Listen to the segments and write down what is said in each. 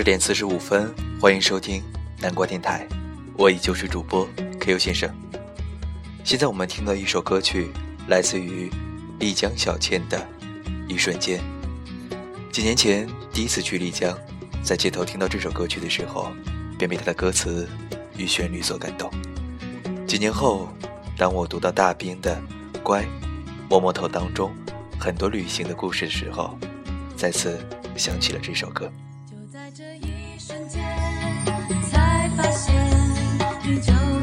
十点四十五分，欢迎收听南瓜电台，我依旧是主播 KU 先生。现在我们听到一首歌曲，来自于丽江小倩的《一瞬间》。几年前第一次去丽江，在街头听到这首歌曲的时候，便被它的歌词与旋律所感动。几年后，当我读到大兵的《乖》，摸摸头当中很多旅行的故事的时候，再次想起了这首歌。在这一瞬间，才发现你就。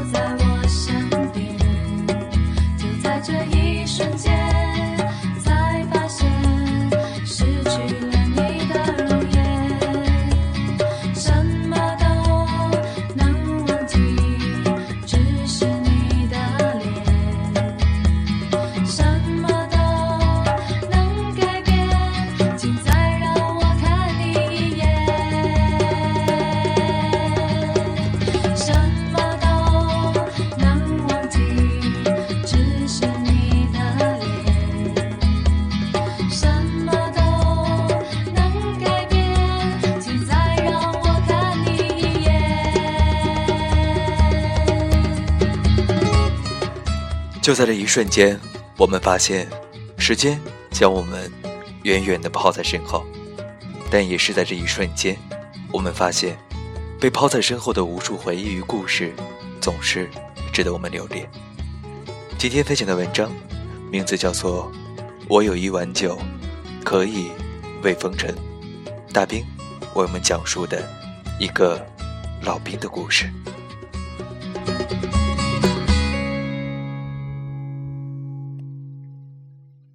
就在这一瞬间，我们发现，时间将我们远远地抛在身后，但也是在这一瞬间，我们发现，被抛在身后的无数回忆与故事，总是值得我们留恋。今天分享的文章，名字叫做《我有一碗酒，可以慰风尘》，大兵为我们讲述的一个老兵的故事。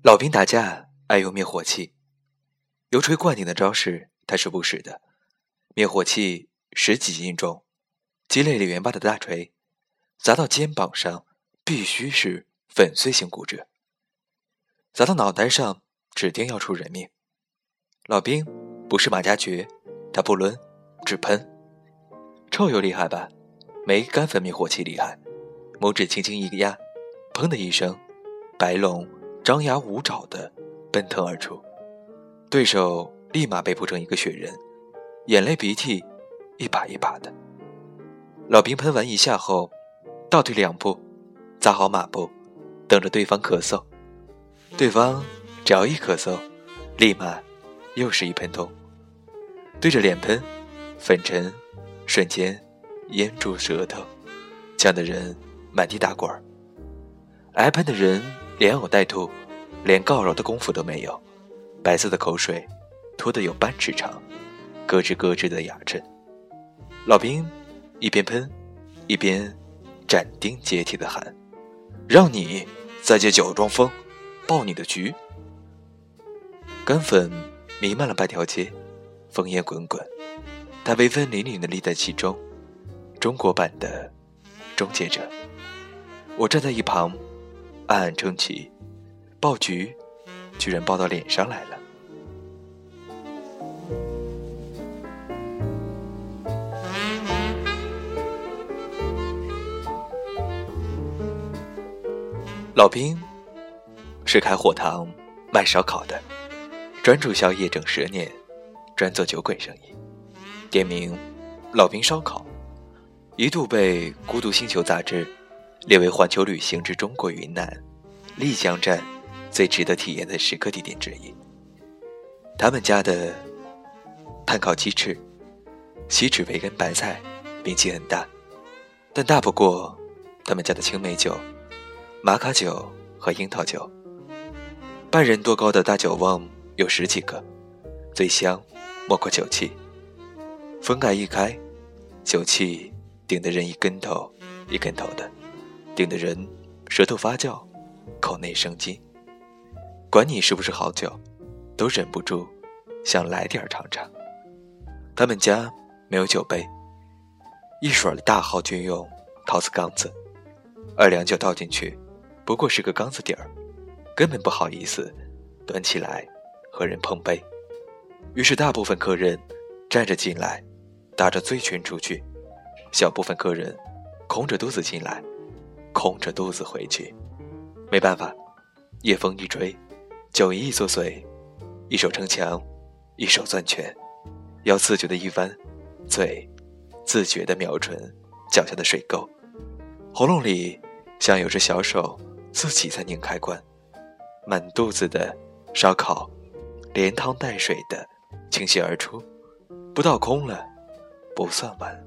老兵打架爱用灭火器，油锤灌顶的招式他是不使的。灭火器十几斤重，鸡肋李元霸的大锤，砸到肩膀上必须是粉碎性骨折，砸到脑袋上指定要出人命。老兵不是马加爵，他不抡，只喷。臭油厉害吧？没干粉灭火器厉害。拇指轻轻一压，砰的一声，白龙。张牙舞爪的奔腾而出，对手立马被扑成一个雪人，眼泪鼻涕一把一把的。老兵喷完一下后，倒退两步，扎好马步，等着对方咳嗽。对方只要一咳嗽，立马又是一喷通，对着脸喷，粉尘瞬间淹住舌头，呛得人满地打滚儿。挨喷的人。连呕带吐，连告饶的功夫都没有，白色的口水吐得有半尺长，咯吱咯吱的哑震。老兵一边喷，一边斩钉截铁地喊：“让你再借酒装疯，爆你的局！”干粉弥漫了半条街，烽烟滚滚，他威风凛凛地立在其中，中国版的终结者。我站在一旁。暗暗称奇，爆菊居然爆到脸上来了。老兵是开火塘卖烧烤的，专注宵夜整十年，专做酒鬼生意。店名老兵烧烤，一度被《孤独星球》杂志。列为环球旅行之中国云南丽江站最值得体验的十个地点之一。他们家的炭烤鸡翅、锡纸培根白菜，名气很大，但大不过他们家的青梅酒、玛卡酒和樱桃酒。半人多高的大酒瓮有十几个，最香莫过酒气。封盖一开，酒气顶得人一跟头一跟头的。顶的人舌头发酵，口内生津。管你是不是好酒，都忍不住想来点尝尝。他们家没有酒杯，一水的大号军用陶瓷缸子，二两酒倒进去，不过是个缸子底儿，根本不好意思端起来和人碰杯。于是大部分客人站着进来，打着醉拳出去；小部分客人空着肚子进来。空着肚子回去，没办法，夜风一吹，酒意作祟，一手撑墙，一手攥拳，要自觉的一弯，嘴自觉的瞄准脚下的水沟，喉咙里像有只小手自己在拧开关，满肚子的烧烤，连汤带水的倾泻而出，不倒空了不算完。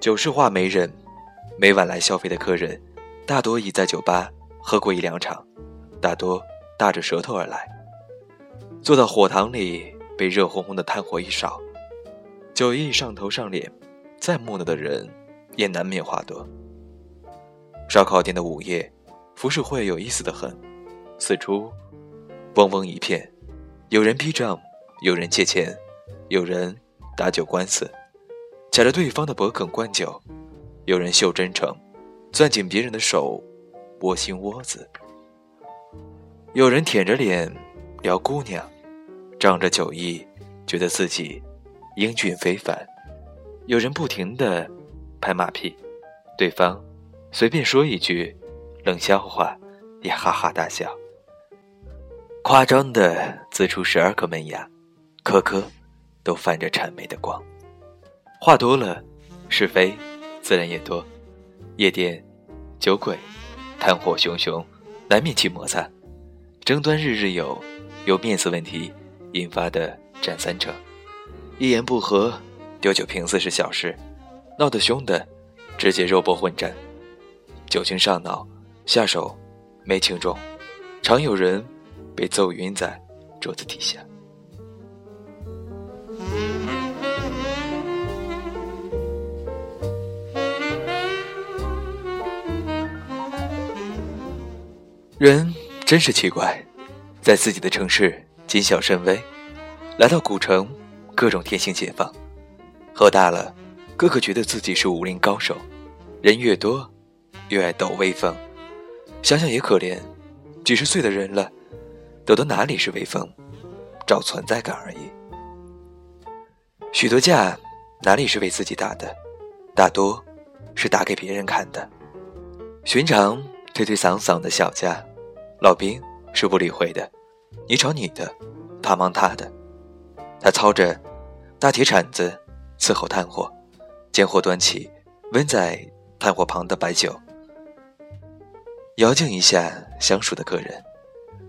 酒是话媒人，每晚来消费的客人，大多已在酒吧喝过一两场，大多大着舌头而来。坐到火塘里，被热烘烘的炭火一烧，酒意上头上脸，再木讷的人也难免话多。烧烤店的午夜，浮世绘有意思的很，四处嗡嗡一片，有人逼账，有人借钱，有人打酒官司。卡着对方的脖梗灌酒，有人秀真诚，攥紧别人的手，窝心窝子；有人舔着脸聊姑娘，仗着酒意，觉得自己英俊非凡；有人不停的拍马屁，对方随便说一句冷笑话，也哈哈大笑，夸张的呲出十二颗门牙，颗颗都泛着谄媚的光。话多了，是非自然也多。夜店，酒鬼，炭火熊熊，难免起摩擦。争端日日有，由面子问题引发的占三成。一言不合，丢酒瓶子是小事，闹得凶的，直接肉搏混战。酒精上脑，下手没轻重，常有人被揍晕在桌子底下。人真是奇怪，在自己的城市谨小慎微，来到古城，各种天性解放。喝大了，个个觉得自己是武林高手。人越多，越爱抖威风。想想也可怜，几十岁的人了，抖的哪里是威风，找存在感而已。许多架哪里是为自己打的，大多是打给别人看的。寻常。推推搡搡的小架，老兵是不理会的。你找你的，他忙他的。他操着大铁铲子伺候炭火，见火端起，温在炭火旁的白酒，摇敬一下相熟的客人，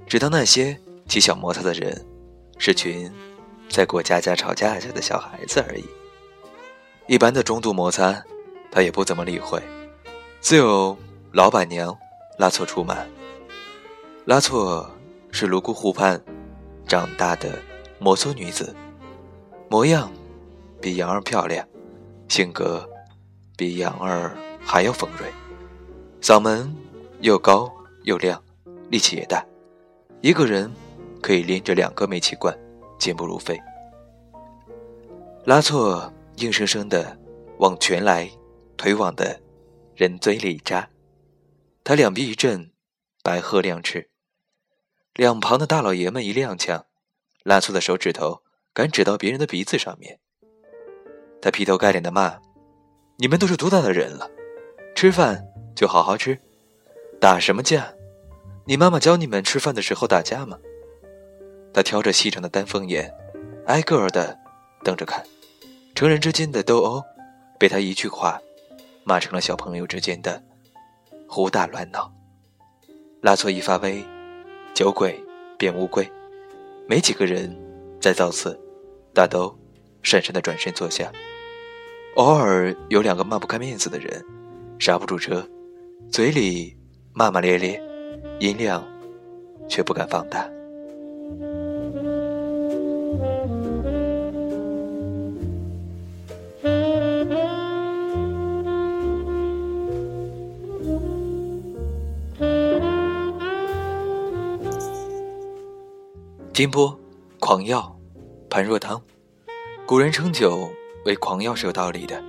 只当那些起小摩擦的人是群在过家家吵架架的小孩子而已。一般的中度摩擦，他也不怎么理会。自有老板娘。拉错出马。拉措是泸沽湖畔长大的摩梭女子，模样比杨儿漂亮，性格比杨儿还要锋锐，嗓门又高又亮，力气也大，一个人可以拎着两个煤气罐，健步如飞。拉错硬生生的往拳来腿往的人嘴里扎。他两臂一震，白鹤亮翅，两旁的大老爷们一踉跄，拉错的手指头敢指到别人的鼻子上面。他劈头盖脸的骂：“你们都是多大的人了？吃饭就好好吃，打什么架？你妈妈教你们吃饭的时候打架吗？”他挑着细长的丹凤眼，挨个儿的瞪着看。成人之间的斗殴，被他一句话骂成了小朋友之间的。胡打乱闹，拉错一发威，酒鬼变乌龟，没几个人再造次，大都讪讪的转身坐下。偶尔有两个抹不开面子的人，刹不住车，嘴里骂骂咧咧，音量却不敢放大。金波，狂药，盘若汤。古人称酒为狂药是有道理的。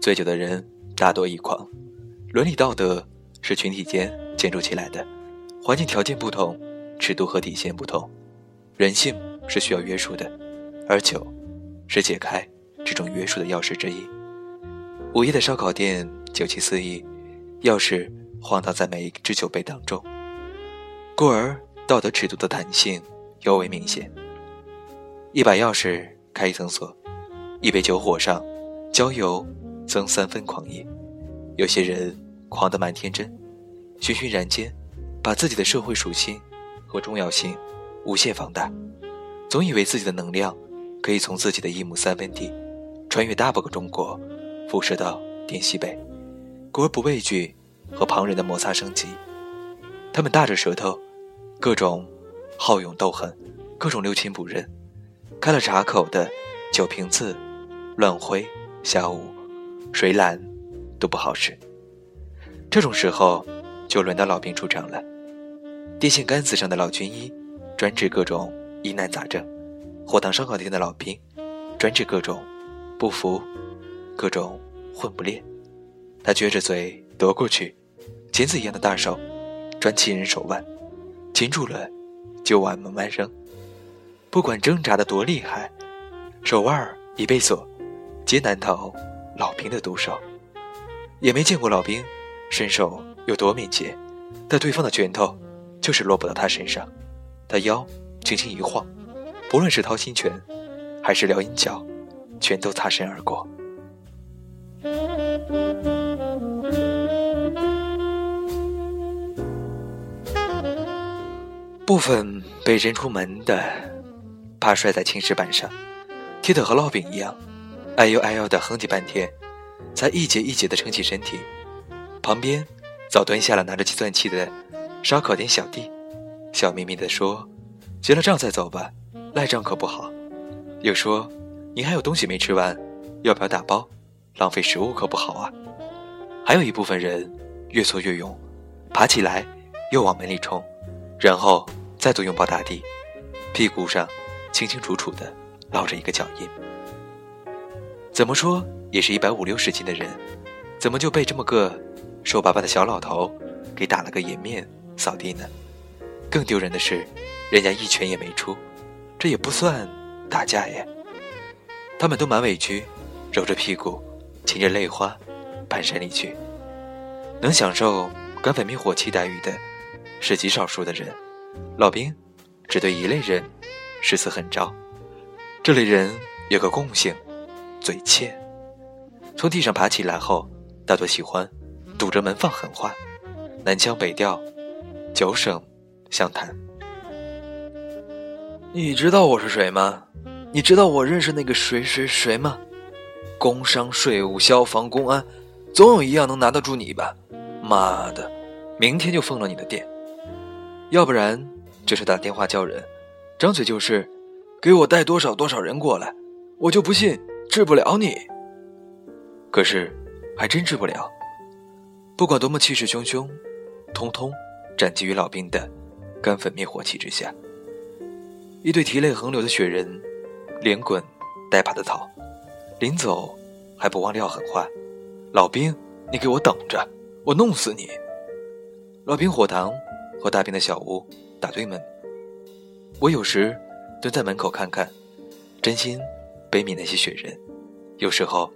醉酒的人大多易狂，伦理道德是群体间建筑起来的，环境条件不同，尺度和底线不同，人性是需要约束的，而酒是解开这种约束的钥匙之一。午夜的烧烤店酒气四溢，钥匙晃荡在每一只酒杯当中，故而道德尺度的弹性。尤为明显。一把钥匙开一层锁，一杯酒火上浇油增三分狂野。有些人狂得蛮天真，循循然间，把自己的社会属性和重要性无限放大，总以为自己的能量可以从自己的一亩三分地，穿越大半个中国，辐射到滇西北，故而不畏惧和旁人的摩擦升级。他们大着舌头，各种好勇斗狠，各种六亲不认，开了闸口的酒瓶子乱挥瞎舞，谁拦？都不好使。这种时候，就轮到老兵出场了。电线杆子上的老军医，专治各种疑难杂症；火塘烧烤店的老兵，专治各种不服、各种混不练。他撅着嘴夺过去，钳子一样的大手，专擒人手腕，擒住了就往门外扔。不管挣扎的多厉害，手腕已被锁，皆难逃老兵的毒手。也没见过老兵身手有多敏捷，但对方的拳头就是落不到他身上。他腰轻轻一晃，不论是掏心拳，还是撩阴脚，全都擦身而过。部分被扔出门的，怕摔在青石板上，踢得和烙饼一样，哎呦哎呦的哼唧半天。才一节一节地撑起身体，旁边早蹲下了拿着计算器的烧烤店小弟，笑眯眯地说：“结了账再走吧，赖账可不好。”又说：“你还有东西没吃完，要不要打包？浪费食物可不好啊。”还有一部分人越挫越勇，爬起来又往门里冲，然后再度拥抱大地，屁股上清清楚楚的烙着一个脚印。怎么说？也是一百五六十斤的人，怎么就被这么个瘦巴巴的小老头给打了个颜面扫地呢？更丢人的是，人家一拳也没出，这也不算打架耶。他们都蛮委屈，揉着屁股，噙着泪花，蹒跚离去。能享受干粉灭火器待遇的，是极少数的人。老兵只对一类人誓死狠招，这类人有个共性，嘴欠。从地上爬起来后，大多喜欢堵着门放狠话，南腔北调，九省相谈。你知道我是谁吗？你知道我认识那个谁谁谁吗？工商、税务、消防、公安，总有一样能拿得住你吧？妈的，明天就封了你的店！要不然就是打电话叫人，张嘴就是给我带多少多少人过来，我就不信治不了你。可是，还真治不了。不管多么气势汹汹，通通斩击于老兵的干粉灭火器之下。一对涕泪横流的雪人，连滚带爬的逃，临走还不忘撂狠话：“老兵，你给我等着，我弄死你！”老兵火塘和大兵的小屋打对门，我有时蹲在门口看看，真心悲悯那些雪人。有时候。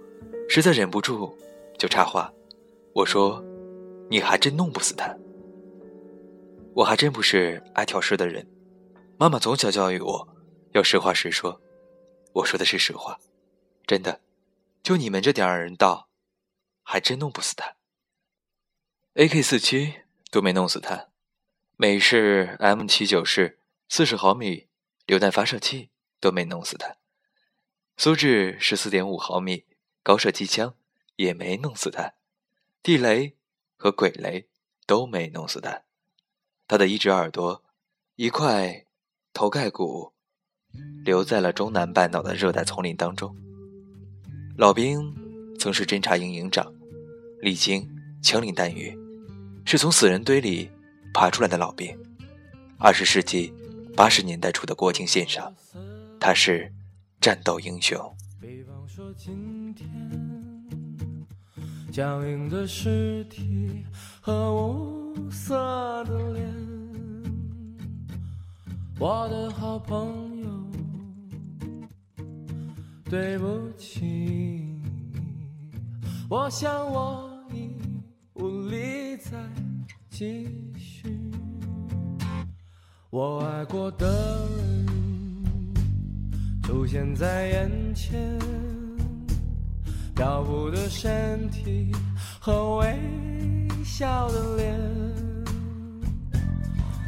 实在忍不住，就插话，我说：“你还真弄不死他。”我还真不是爱挑事的人，妈妈从小教育我，要实话实说。我说的是实话，真的，就你们这点儿人道，还真弄不死他。AK 四七都没弄死他，美式 M 七九式四十毫米榴弹发射器都没弄死他，苏制十四点五毫米。高射机枪也没弄死他，地雷和鬼雷都没弄死他，他的一只耳朵、一块头盖骨留在了中南半岛的热带丛林当中。老兵曾是侦察营营长，历经枪林弹雨，是从死人堆里爬出来的老兵。二十世纪八十年代初的国境线上，他是战斗英雄。今天，僵硬的尸体和无色的脸，我的好朋友，对不起，我想我已无力再继续，我爱过的人。出现在眼前，漂浮的身体和微笑的脸。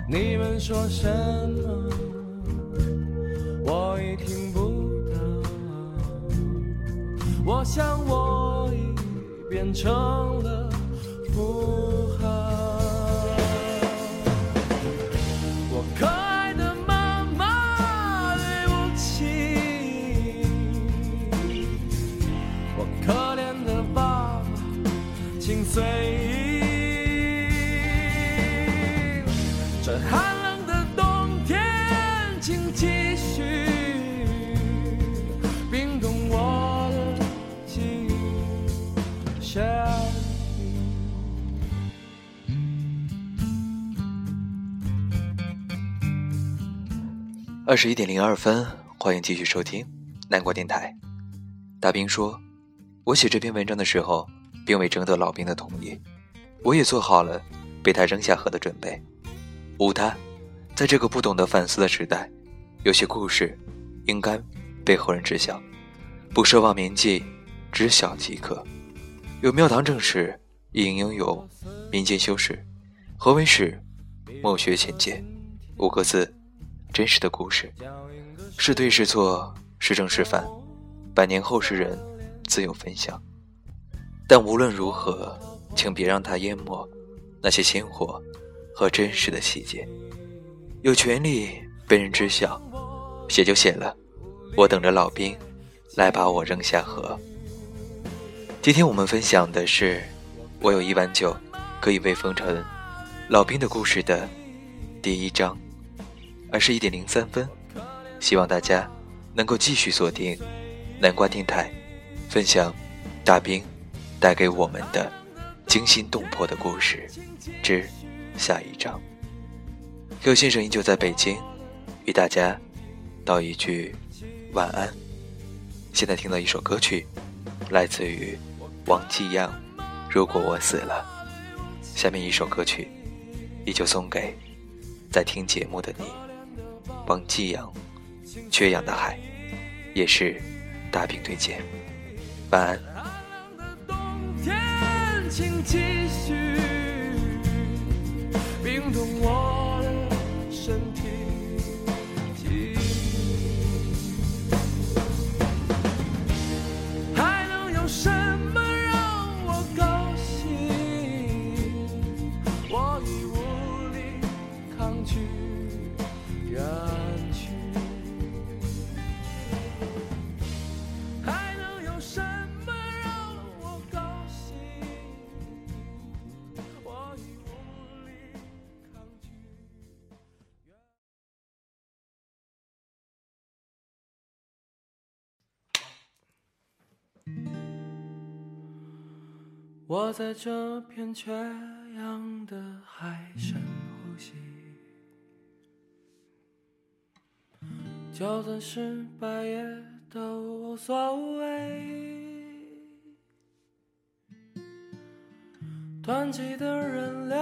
你们说什么？我已听不到。我想我已变成了符二十一点零二分，欢迎继续收听南瓜电台。大兵说：“我写这篇文章的时候，并未征得老兵的同意，我也做好了被他扔下河的准备。无他，在这个不懂得反思的时代，有些故事应该被后人知晓，不奢望铭记，知晓即可。有庙堂正史，亦应拥有民间修史。何为史？莫学浅见。五个字。”真实的故事，是对是错，是正是反，百年后世人自有分享。但无论如何，请别让它淹没那些鲜活和真实的细节。有权利被人知晓，写就写了，我等着老兵来把我扔下河。今天我们分享的是，我有一碗酒可以慰风尘，老兵的故事的第一章。二十一点零三分，希望大家能够继续锁定南瓜电台，分享大兵带给我们的惊心动魄的故事之下一章。Q 先生依旧在北京，与大家道一句晚安。现在听到一首歌曲，来自于王继阳，《如果我死了》。下面一首歌曲，依旧送给在听节目的你。帮寄养，《缺氧的海》，也是大饼推荐。晚安。我在这片缺氧的海深呼吸，就算失败也都无所谓。湍急的人流，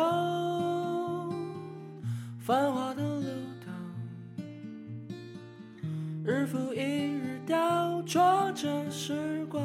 繁华的流动，日复一日雕琢着时光。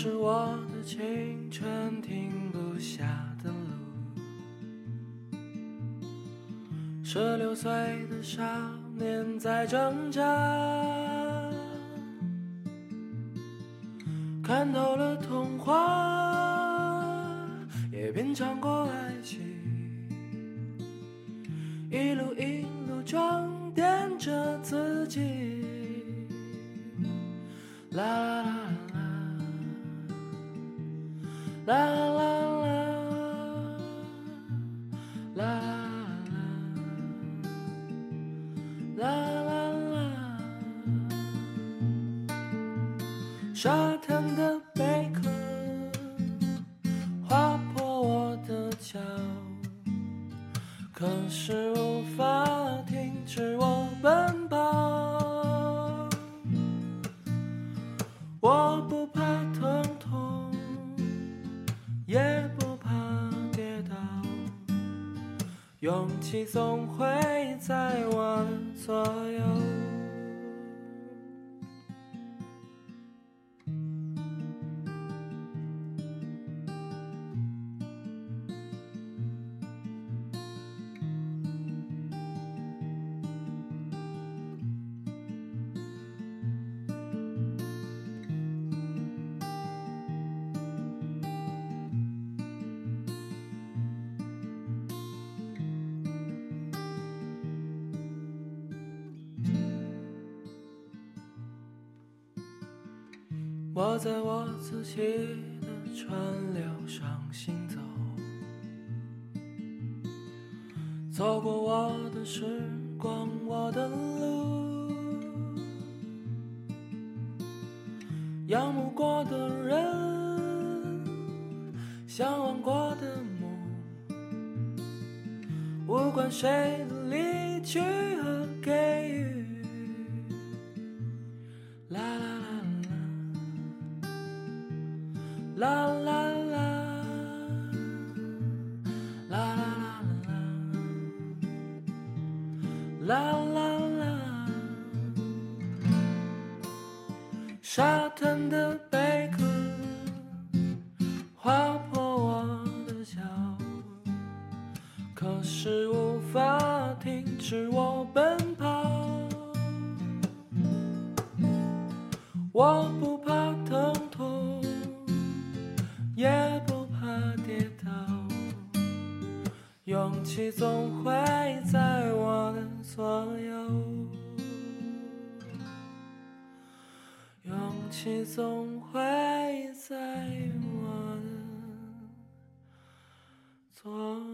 是我的青春停不下的路。十六岁的少年在挣扎。看透了童话，也品尝过爱情，一路一路装点着自己。啦啦啦啦啦啦啦，啦啦啦勇气总会在我的左我在我自己的川流上行走，走过我的时光，我的路，仰慕过的人，向往过的梦，无关谁的离去和给予。我奔跑。我不怕疼痛，也不怕跌倒，勇气总会在我的左右，勇气总会在我的左。